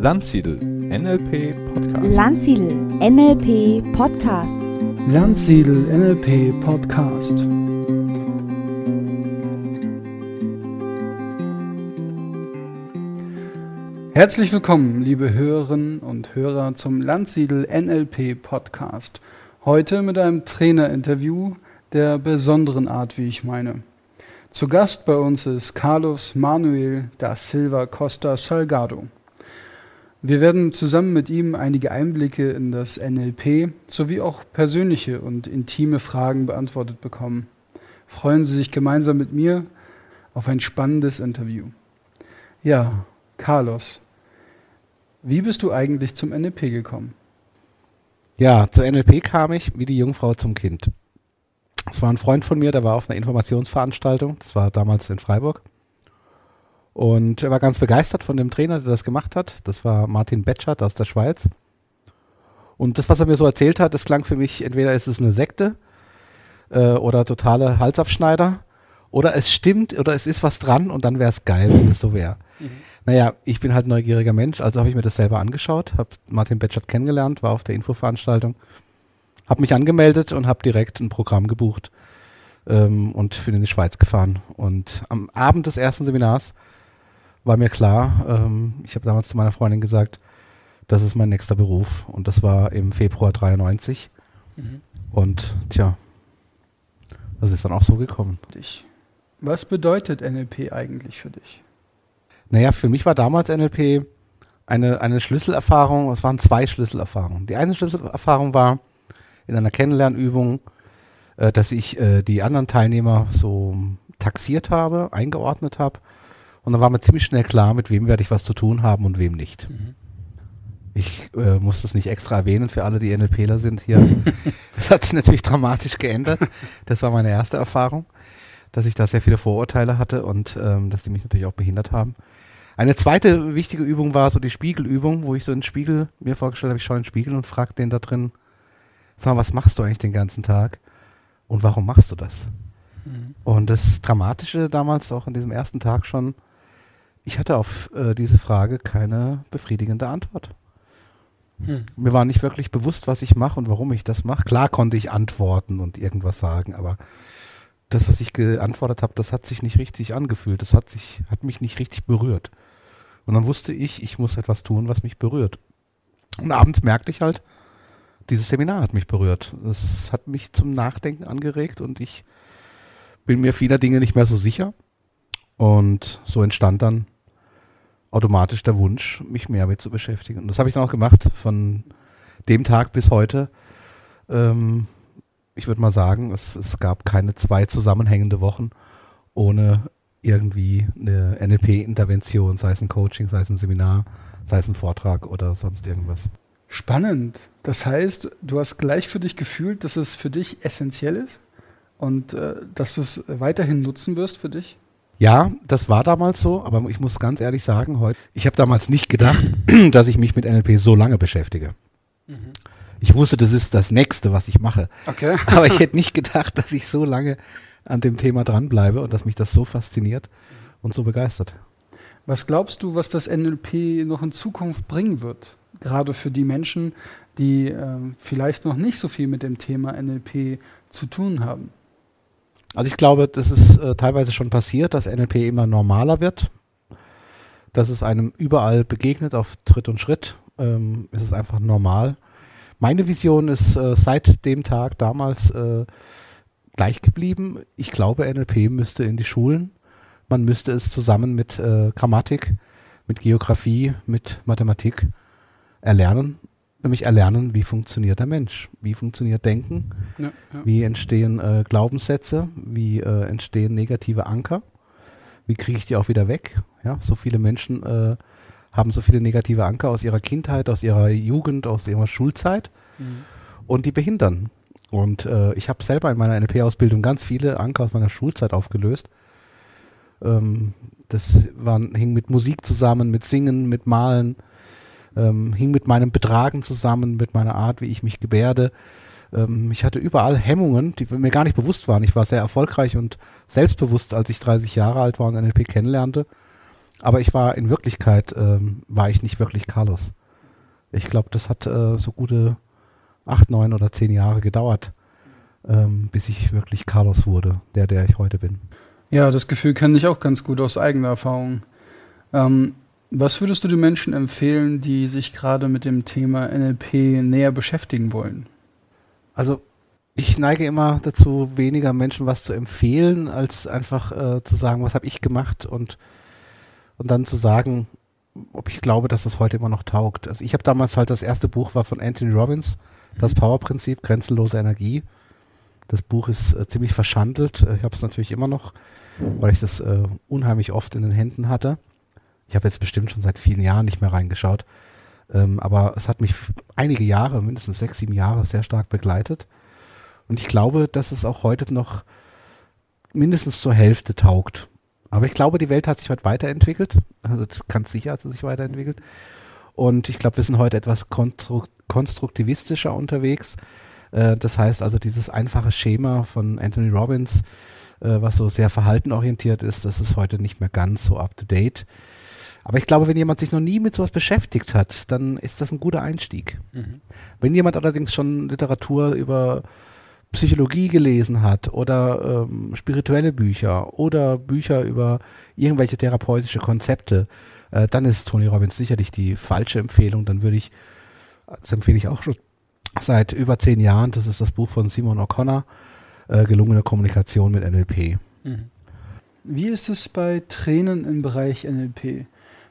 Landsiedel NLP Podcast. Landsiedel NLP Podcast. Landsiedel NLP Podcast. Herzlich willkommen, liebe Hörerinnen und Hörer, zum Landsiedel NLP Podcast. Heute mit einem Trainerinterview der besonderen Art, wie ich meine. Zu Gast bei uns ist Carlos Manuel da Silva Costa Salgado. Wir werden zusammen mit ihm einige Einblicke in das NLP sowie auch persönliche und intime Fragen beantwortet bekommen. Freuen Sie sich gemeinsam mit mir auf ein spannendes Interview. Ja, Carlos, wie bist du eigentlich zum NLP gekommen? Ja, zur NLP kam ich wie die Jungfrau zum Kind. Es war ein Freund von mir, der war auf einer Informationsveranstaltung, das war damals in Freiburg. Und er war ganz begeistert von dem Trainer, der das gemacht hat. Das war Martin Betschert aus der Schweiz. Und das, was er mir so erzählt hat, das klang für mich, entweder ist es eine Sekte äh, oder totale Halsabschneider oder es stimmt oder es ist was dran und dann wäre es geil, wenn es so wäre. Mhm. Naja, ich bin halt ein neugieriger Mensch, also habe ich mir das selber angeschaut, habe Martin Betschert kennengelernt, war auf der Infoveranstaltung, habe mich angemeldet und habe direkt ein Programm gebucht ähm, und bin in die Schweiz gefahren. Und am Abend des ersten Seminars war mir klar, ähm, ich habe damals zu meiner Freundin gesagt, das ist mein nächster Beruf. Und das war im Februar 93. Mhm. Und tja, das ist dann auch so gekommen. Was bedeutet NLP eigentlich für dich? Naja, für mich war damals NLP eine, eine Schlüsselerfahrung, es waren zwei Schlüsselerfahrungen. Die eine Schlüsselerfahrung war in einer Kennenlernübung, äh, dass ich äh, die anderen Teilnehmer so taxiert habe, eingeordnet habe und dann war mir ziemlich schnell klar, mit wem werde ich was zu tun haben und wem nicht. Mhm. Ich äh, muss das nicht extra erwähnen für alle, die NLPler sind hier. das hat sich natürlich dramatisch geändert. Das war meine erste Erfahrung, dass ich da sehr viele Vorurteile hatte und ähm, dass die mich natürlich auch behindert haben. Eine zweite wichtige Übung war so die Spiegelübung, wo ich so einen Spiegel mir vorgestellt habe, ich schaue in den Spiegel und frage den da drin, sag mal, was machst du eigentlich den ganzen Tag und warum machst du das? Mhm. Und das Dramatische damals auch an diesem ersten Tag schon, ich hatte auf äh, diese Frage keine befriedigende Antwort. Hm. Mir war nicht wirklich bewusst, was ich mache und warum ich das mache. Klar konnte ich antworten und irgendwas sagen, aber das, was ich geantwortet habe, das hat sich nicht richtig angefühlt. Das hat sich, hat mich nicht richtig berührt. Und dann wusste ich, ich muss etwas tun, was mich berührt. Und abends merkte ich halt, dieses Seminar hat mich berührt. Es hat mich zum Nachdenken angeregt und ich bin mir vieler Dinge nicht mehr so sicher. Und so entstand dann automatisch der Wunsch, mich mehr mit zu beschäftigen. Und das habe ich dann auch gemacht, von dem Tag bis heute. Ähm, ich würde mal sagen, es, es gab keine zwei zusammenhängende Wochen ohne irgendwie eine NLP-Intervention, sei es ein Coaching, sei es ein Seminar, sei es ein Vortrag oder sonst irgendwas. Spannend. Das heißt, du hast gleich für dich gefühlt, dass es für dich essentiell ist und äh, dass du es weiterhin nutzen wirst für dich? Ja, das war damals so, aber ich muss ganz ehrlich sagen, heute, ich habe damals nicht gedacht, dass ich mich mit NLP so lange beschäftige. Mhm. Ich wusste, das ist das Nächste, was ich mache. Okay. aber ich hätte nicht gedacht, dass ich so lange an dem Thema dranbleibe und dass mich das so fasziniert und so begeistert. Was glaubst du, was das NLP noch in Zukunft bringen wird? Gerade für die Menschen, die äh, vielleicht noch nicht so viel mit dem Thema NLP zu tun haben. Also ich glaube, das ist äh, teilweise schon passiert, dass NLP immer normaler wird, dass es einem überall begegnet auf Tritt und Schritt. Ähm, ist es einfach normal. Meine Vision ist äh, seit dem Tag damals äh, gleich geblieben. Ich glaube, NLP müsste in die Schulen. Man müsste es zusammen mit äh, Grammatik, mit Geografie, mit Mathematik erlernen nämlich erlernen, wie funktioniert der Mensch, wie funktioniert Denken, ja, ja. wie entstehen äh, Glaubenssätze, wie äh, entstehen negative Anker, wie kriege ich die auch wieder weg. Ja, so viele Menschen äh, haben so viele negative Anker aus ihrer Kindheit, aus ihrer Jugend, aus ihrer Schulzeit mhm. und die behindern. Und äh, ich habe selber in meiner NLP-Ausbildung ganz viele Anker aus meiner Schulzeit aufgelöst. Ähm, das waren, hing mit Musik zusammen, mit Singen, mit Malen, ähm, hing mit meinem Betragen zusammen, mit meiner Art, wie ich mich gebärde, Ähm, ich hatte überall Hemmungen, die mir gar nicht bewusst waren. Ich war sehr erfolgreich und selbstbewusst, als ich 30 Jahre alt war und NLP kennenlernte. Aber ich war in Wirklichkeit, ähm, war ich nicht wirklich Carlos. Ich glaube, das hat äh, so gute acht, neun oder zehn Jahre gedauert, ähm, bis ich wirklich Carlos wurde, der, der ich heute bin. Ja, das Gefühl kenne ich auch ganz gut aus eigener Erfahrung. Ähm, was würdest du den Menschen empfehlen, die sich gerade mit dem Thema NLP näher beschäftigen wollen? Also ich neige immer dazu, weniger Menschen was zu empfehlen, als einfach äh, zu sagen, was habe ich gemacht und, und dann zu sagen, ob ich glaube, dass das heute immer noch taugt. Also ich habe damals halt das erste Buch war von Anthony Robbins, das mhm. Powerprinzip, grenzenlose Energie. Das Buch ist äh, ziemlich verschandelt. Ich habe es natürlich immer noch, weil ich das äh, unheimlich oft in den Händen hatte. Ich habe jetzt bestimmt schon seit vielen Jahren nicht mehr reingeschaut. Ähm, aber es hat mich einige Jahre, mindestens sechs, sieben Jahre, sehr stark begleitet. Und ich glaube, dass es auch heute noch mindestens zur Hälfte taugt. Aber ich glaube, die Welt hat sich heute weiterentwickelt. Also ganz sicher hat sie sich weiterentwickelt. Und ich glaube, wir sind heute etwas konstru konstruktivistischer unterwegs. Äh, das heißt also, dieses einfache Schema von Anthony Robbins, äh, was so sehr verhaltenorientiert ist, das ist heute nicht mehr ganz so up-to-date. Aber ich glaube, wenn jemand sich noch nie mit sowas beschäftigt hat, dann ist das ein guter Einstieg. Mhm. Wenn jemand allerdings schon Literatur über Psychologie gelesen hat oder ähm, spirituelle Bücher oder Bücher über irgendwelche therapeutische Konzepte, äh, dann ist Tony Robbins sicherlich die falsche Empfehlung. Dann würde ich, das empfehle ich auch schon seit über zehn Jahren, das ist das Buch von Simon O'Connor, äh, gelungene Kommunikation mit NLP. Mhm. Wie ist es bei Trainern im Bereich NLP?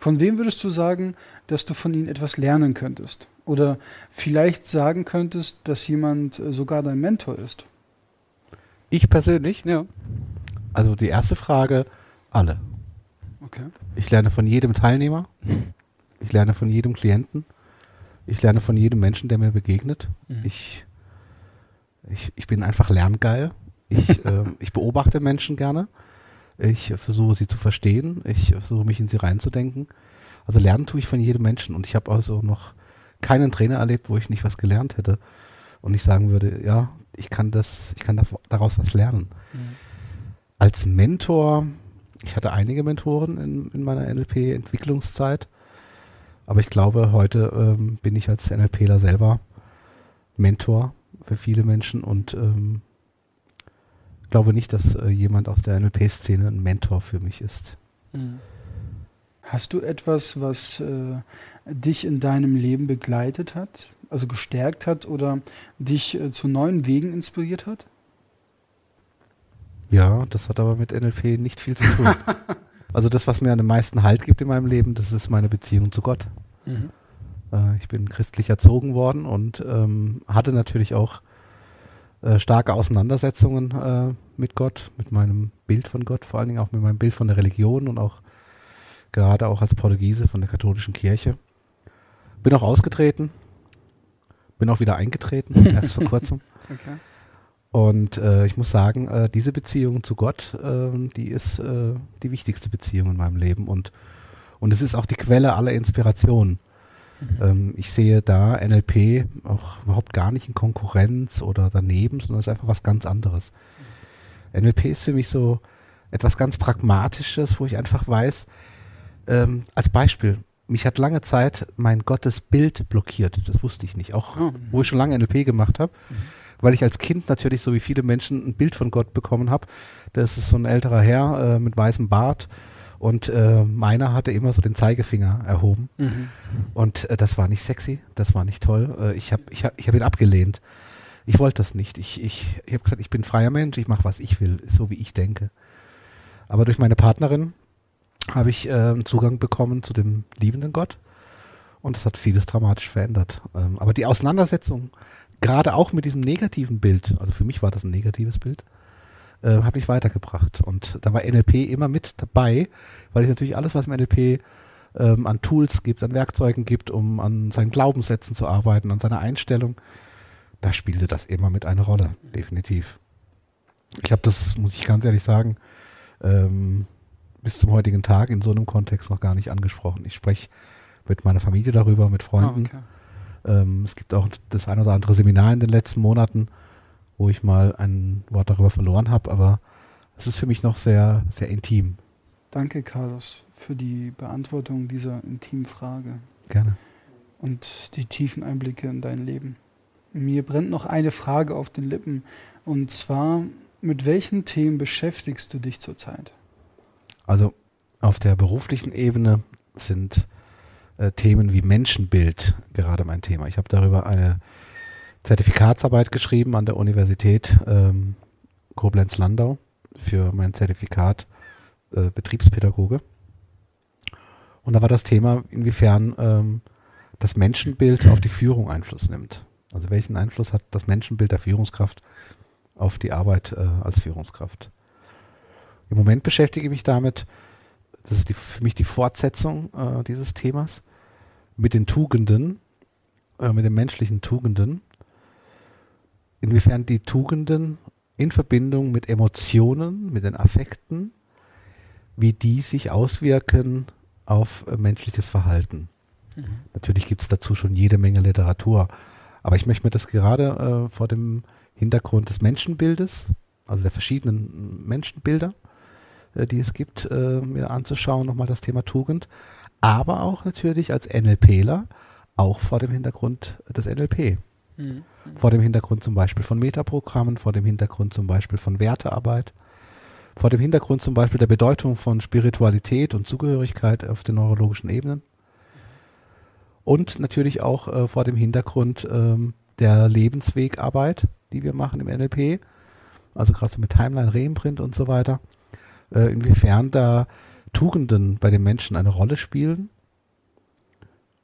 Von wem würdest du sagen, dass du von ihnen etwas lernen könntest? Oder vielleicht sagen könntest, dass jemand äh, sogar dein Mentor ist? Ich persönlich? Ja. Also die erste Frage, alle. Okay. Ich lerne von jedem Teilnehmer. Ich lerne von jedem Klienten. Ich lerne von jedem Menschen, der mir begegnet. Mhm. Ich, ich, ich bin einfach lerngeil. Ich, äh, ich beobachte Menschen gerne. Ich versuche sie zu verstehen. Ich versuche mich in sie reinzudenken. Also lernen tue ich von jedem Menschen. Und ich habe also noch keinen Trainer erlebt, wo ich nicht was gelernt hätte. Und ich sagen würde, ja, ich kann das, ich kann daraus was lernen. Mhm. Als Mentor, ich hatte einige Mentoren in, in meiner NLP-Entwicklungszeit. Aber ich glaube, heute ähm, bin ich als NLPler selber Mentor für viele Menschen und ähm, glaube nicht, dass äh, jemand aus der NLP-Szene ein Mentor für mich ist. Mhm. Hast du etwas, was äh, dich in deinem Leben begleitet hat, also gestärkt hat oder dich äh, zu neuen Wegen inspiriert hat? Ja, das hat aber mit NLP nicht viel zu tun. also das, was mir am meisten Halt gibt in meinem Leben, das ist meine Beziehung zu Gott. Mhm. Äh, ich bin christlich erzogen worden und ähm, hatte natürlich auch äh, starke Auseinandersetzungen äh, mit Gott, mit meinem Bild von Gott, vor allen Dingen auch mit meinem Bild von der Religion und auch gerade auch als Portugiese von der katholischen Kirche. Bin auch ausgetreten, bin auch wieder eingetreten, erst vor kurzem. Okay. Und äh, ich muss sagen, äh, diese Beziehung zu Gott, äh, die ist äh, die wichtigste Beziehung in meinem Leben und, und es ist auch die Quelle aller Inspiration. Mhm. Ähm, ich sehe da NLP auch überhaupt gar nicht in Konkurrenz oder daneben, sondern es ist einfach was ganz anderes. Mhm. NLP ist für mich so etwas ganz Pragmatisches, wo ich einfach weiß, ähm, als Beispiel, mich hat lange Zeit mein Gottesbild blockiert. Das wusste ich nicht. Auch oh. wo ich schon lange NLP gemacht habe. Mhm. Weil ich als Kind natürlich, so wie viele Menschen, ein Bild von Gott bekommen habe. Das ist so ein älterer Herr äh, mit weißem Bart und äh, meiner hatte immer so den Zeigefinger erhoben. Mhm. Und äh, das war nicht sexy, das war nicht toll. Äh, ich habe ich hab, ich hab ihn abgelehnt. Ich wollte das nicht. Ich, ich, ich habe gesagt, ich bin freier Mensch, ich mache, was ich will, so wie ich denke. Aber durch meine Partnerin habe ich äh, Zugang bekommen zu dem liebenden Gott. Und das hat vieles dramatisch verändert. Ähm, aber die Auseinandersetzung, gerade auch mit diesem negativen Bild, also für mich war das ein negatives Bild, äh, hat mich weitergebracht. Und da war NLP immer mit dabei, weil ich natürlich alles, was im NLP ähm, an Tools gibt, an Werkzeugen gibt, um an seinen Glaubenssätzen zu arbeiten, an seiner Einstellung, da spielte das immer mit einer Rolle, definitiv. Ich habe das, muss ich ganz ehrlich sagen, ähm, bis zum heutigen Tag in so einem Kontext noch gar nicht angesprochen. Ich spreche mit meiner Familie darüber, mit Freunden. Oh, okay. Ähm, es gibt auch das ein oder andere Seminar in den letzten Monaten, wo ich mal ein Wort darüber verloren habe, aber es ist für mich noch sehr, sehr intim. Danke, Carlos, für die Beantwortung dieser intimen Frage Gerne. und die tiefen Einblicke in dein Leben. Mir brennt noch eine Frage auf den Lippen, und zwar, mit welchen Themen beschäftigst du dich zurzeit? Also auf der beruflichen Ebene sind äh, Themen wie Menschenbild gerade mein Thema. Ich habe darüber eine Zertifikatsarbeit geschrieben an der Universität ähm, Koblenz-Landau für mein Zertifikat äh, Betriebspädagoge. Und da war das Thema, inwiefern ähm, das Menschenbild auf die Führung Einfluss nimmt. Also welchen Einfluss hat das Menschenbild der Führungskraft auf die Arbeit äh, als Führungskraft? Im Moment beschäftige ich mich damit, das ist die, für mich die Fortsetzung äh, dieses Themas, mit den Tugenden, äh, mit den menschlichen Tugenden, inwiefern die Tugenden in Verbindung mit Emotionen, mit den Affekten, wie die sich auswirken auf äh, menschliches Verhalten. Mhm. Natürlich gibt es dazu schon jede Menge Literatur, aber ich möchte mir das gerade äh, vor dem Hintergrund des Menschenbildes, also der verschiedenen Menschenbilder, äh, die es gibt, äh, mir anzuschauen, nochmal das Thema Tugend, aber auch natürlich als NLPler, auch vor dem Hintergrund des NLP. Mhm. Vor dem Hintergrund zum Beispiel von Metaprogrammen, vor dem Hintergrund zum Beispiel von Wertearbeit, vor dem Hintergrund zum Beispiel der Bedeutung von Spiritualität und Zugehörigkeit auf den neurologischen Ebenen und natürlich auch äh, vor dem Hintergrund ähm, der Lebenswegarbeit, die wir machen im NLP, also gerade so mit Timeline, Reimprint und so weiter, äh, inwiefern da Tugenden bei den Menschen eine Rolle spielen.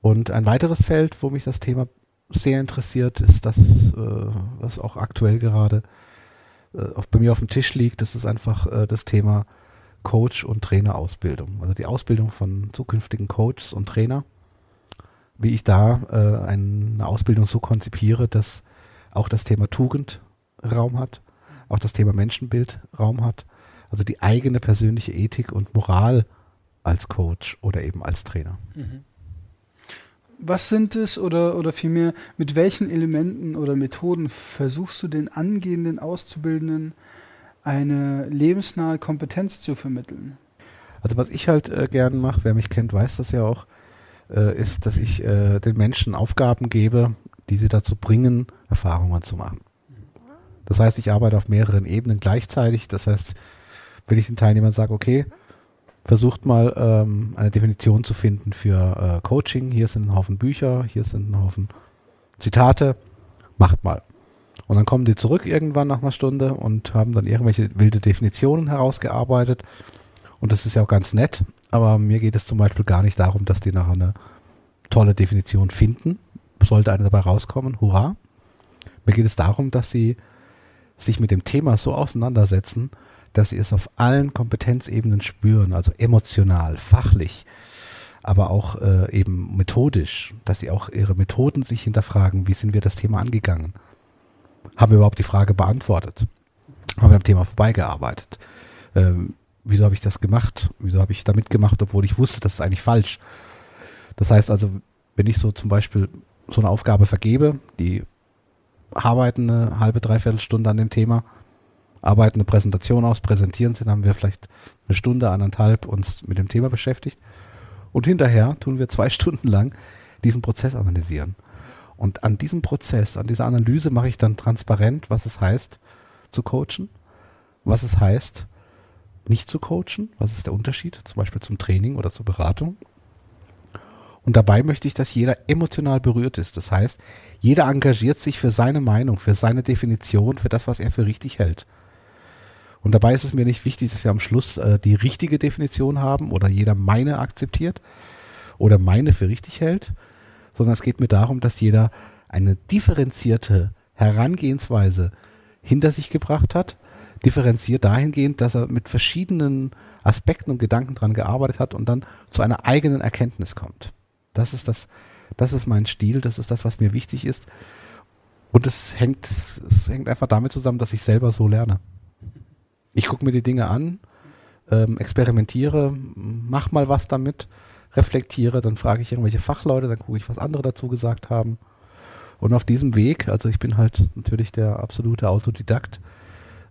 Und ein weiteres Feld, wo mich das Thema sehr interessiert, ist das, äh, was auch aktuell gerade äh, bei mir auf dem Tisch liegt. Das ist einfach äh, das Thema Coach- und Trainerausbildung. Also die Ausbildung von zukünftigen Coaches und Trainer. Wie ich da äh, eine Ausbildung so konzipiere, dass auch das Thema Tugend Raum hat, auch das Thema Menschenbild Raum hat also die eigene persönliche Ethik und Moral als Coach oder eben als Trainer. Mhm. Was sind es oder, oder vielmehr, mit welchen Elementen oder Methoden versuchst du den angehenden Auszubildenden eine lebensnahe Kompetenz zu vermitteln? Also was ich halt äh, gern mache, wer mich kennt, weiß das ja auch, äh, ist, dass ich äh, den Menschen Aufgaben gebe, die sie dazu bringen, Erfahrungen zu machen. Das heißt, ich arbeite auf mehreren Ebenen gleichzeitig. Das heißt, wenn ich den Teilnehmern sage, okay, versucht mal ähm, eine Definition zu finden für äh, Coaching. Hier sind ein Haufen Bücher, hier sind ein Haufen Zitate, macht mal. Und dann kommen die zurück irgendwann nach einer Stunde und haben dann irgendwelche wilde Definitionen herausgearbeitet. Und das ist ja auch ganz nett, aber mir geht es zum Beispiel gar nicht darum, dass die nachher eine tolle Definition finden. Sollte eine dabei rauskommen, hurra. Mir geht es darum, dass sie sich mit dem Thema so auseinandersetzen, dass sie es auf allen Kompetenzebenen spüren, also emotional, fachlich, aber auch äh, eben methodisch, dass sie auch ihre Methoden sich hinterfragen, wie sind wir das Thema angegangen? Haben wir überhaupt die Frage beantwortet? Haben wir am Thema vorbeigearbeitet? Ähm, wieso habe ich das gemacht? Wieso habe ich damit gemacht, obwohl ich wusste, das ist eigentlich falsch? Das heißt also, wenn ich so zum Beispiel so eine Aufgabe vergebe, die arbeiten eine halbe, dreiviertel Stunde an dem Thema, arbeiten eine Präsentation aus, präsentieren sie, dann haben wir vielleicht eine Stunde, anderthalb uns mit dem Thema beschäftigt. Und hinterher tun wir zwei Stunden lang diesen Prozess analysieren. Und an diesem Prozess, an dieser Analyse mache ich dann transparent, was es heißt zu coachen, was es heißt nicht zu coachen, was ist der Unterschied, zum Beispiel zum Training oder zur Beratung. Und dabei möchte ich, dass jeder emotional berührt ist. Das heißt, jeder engagiert sich für seine Meinung, für seine Definition, für das, was er für richtig hält. Und dabei ist es mir nicht wichtig, dass wir am Schluss äh, die richtige Definition haben oder jeder meine akzeptiert oder meine für richtig hält, sondern es geht mir darum, dass jeder eine differenzierte Herangehensweise hinter sich gebracht hat, differenziert dahingehend, dass er mit verschiedenen Aspekten und Gedanken dran gearbeitet hat und dann zu einer eigenen Erkenntnis kommt. Das ist das, das ist mein Stil, das ist das, was mir wichtig ist. Und es hängt, es hängt einfach damit zusammen, dass ich selber so lerne. Ich gucke mir die Dinge an, ähm, experimentiere, mach mal was damit, reflektiere, dann frage ich irgendwelche Fachleute, dann gucke ich, was andere dazu gesagt haben. Und auf diesem Weg, also ich bin halt natürlich der absolute Autodidakt,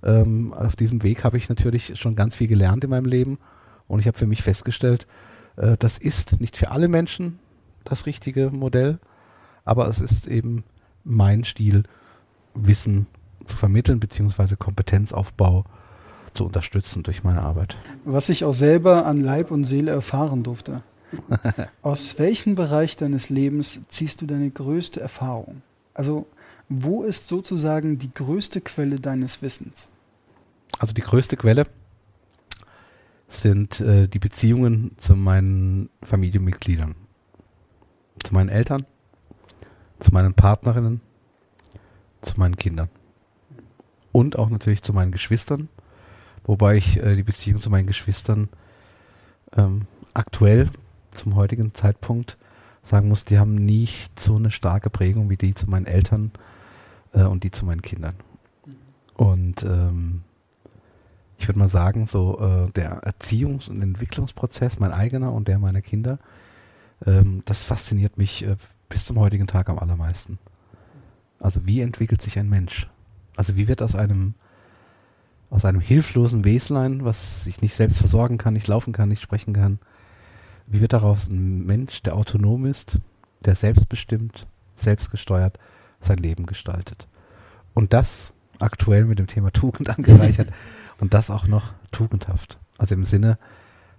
ähm, auf diesem Weg habe ich natürlich schon ganz viel gelernt in meinem Leben und ich habe für mich festgestellt, äh, das ist nicht für alle Menschen das richtige Modell, aber es ist eben mein Stil, Wissen zu vermitteln beziehungsweise Kompetenzaufbau zu unterstützen durch meine Arbeit. Was ich auch selber an Leib und Seele erfahren durfte. Aus welchem Bereich deines Lebens ziehst du deine größte Erfahrung? Also, wo ist sozusagen die größte Quelle deines Wissens? Also die größte Quelle sind äh, die Beziehungen zu meinen Familienmitgliedern, zu meinen Eltern, zu meinen Partnerinnen, zu meinen Kindern und auch natürlich zu meinen Geschwistern, wobei ich äh, die Beziehung zu meinen Geschwistern ähm, aktuell zum heutigen Zeitpunkt sagen muss, die haben nicht so eine starke Prägung wie die zu meinen Eltern äh, und die zu meinen Kindern. Und ähm, ich würde mal sagen, so äh, der Erziehungs- und Entwicklungsprozess, mein eigener und der meiner Kinder, ähm, das fasziniert mich äh, bis zum heutigen Tag am allermeisten. Also wie entwickelt sich ein Mensch? Also wie wird aus einem aus einem hilflosen Weslein, was sich nicht selbst versorgen kann, nicht laufen kann, nicht sprechen kann, wie wird daraus ein Mensch, der autonom ist, der selbstbestimmt, selbstgesteuert sein Leben gestaltet? Und das aktuell mit dem Thema Tugend angereichert und das auch noch tugendhaft. Also im Sinne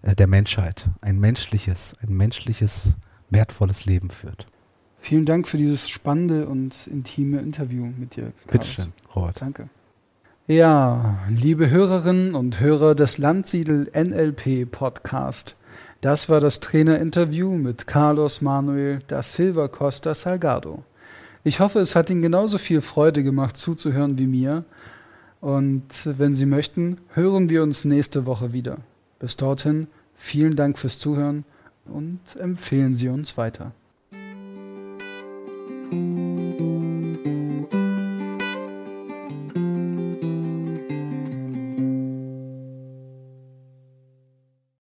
äh, der Menschheit. Ein menschliches, ein menschliches, wertvolles Leben führt. Vielen Dank für dieses spannende und intime Interview mit dir. Bitteschön, Robert. Danke. Ja, liebe Hörerinnen und Hörer des Landsiedel NLP Podcast. Das war das Trainerinterview mit Carlos Manuel da Silva Costa Salgado. Ich hoffe, es hat Ihnen genauso viel Freude gemacht zuzuhören wie mir. Und wenn Sie möchten, hören wir uns nächste Woche wieder. Bis dorthin, vielen Dank fürs Zuhören und empfehlen Sie uns weiter.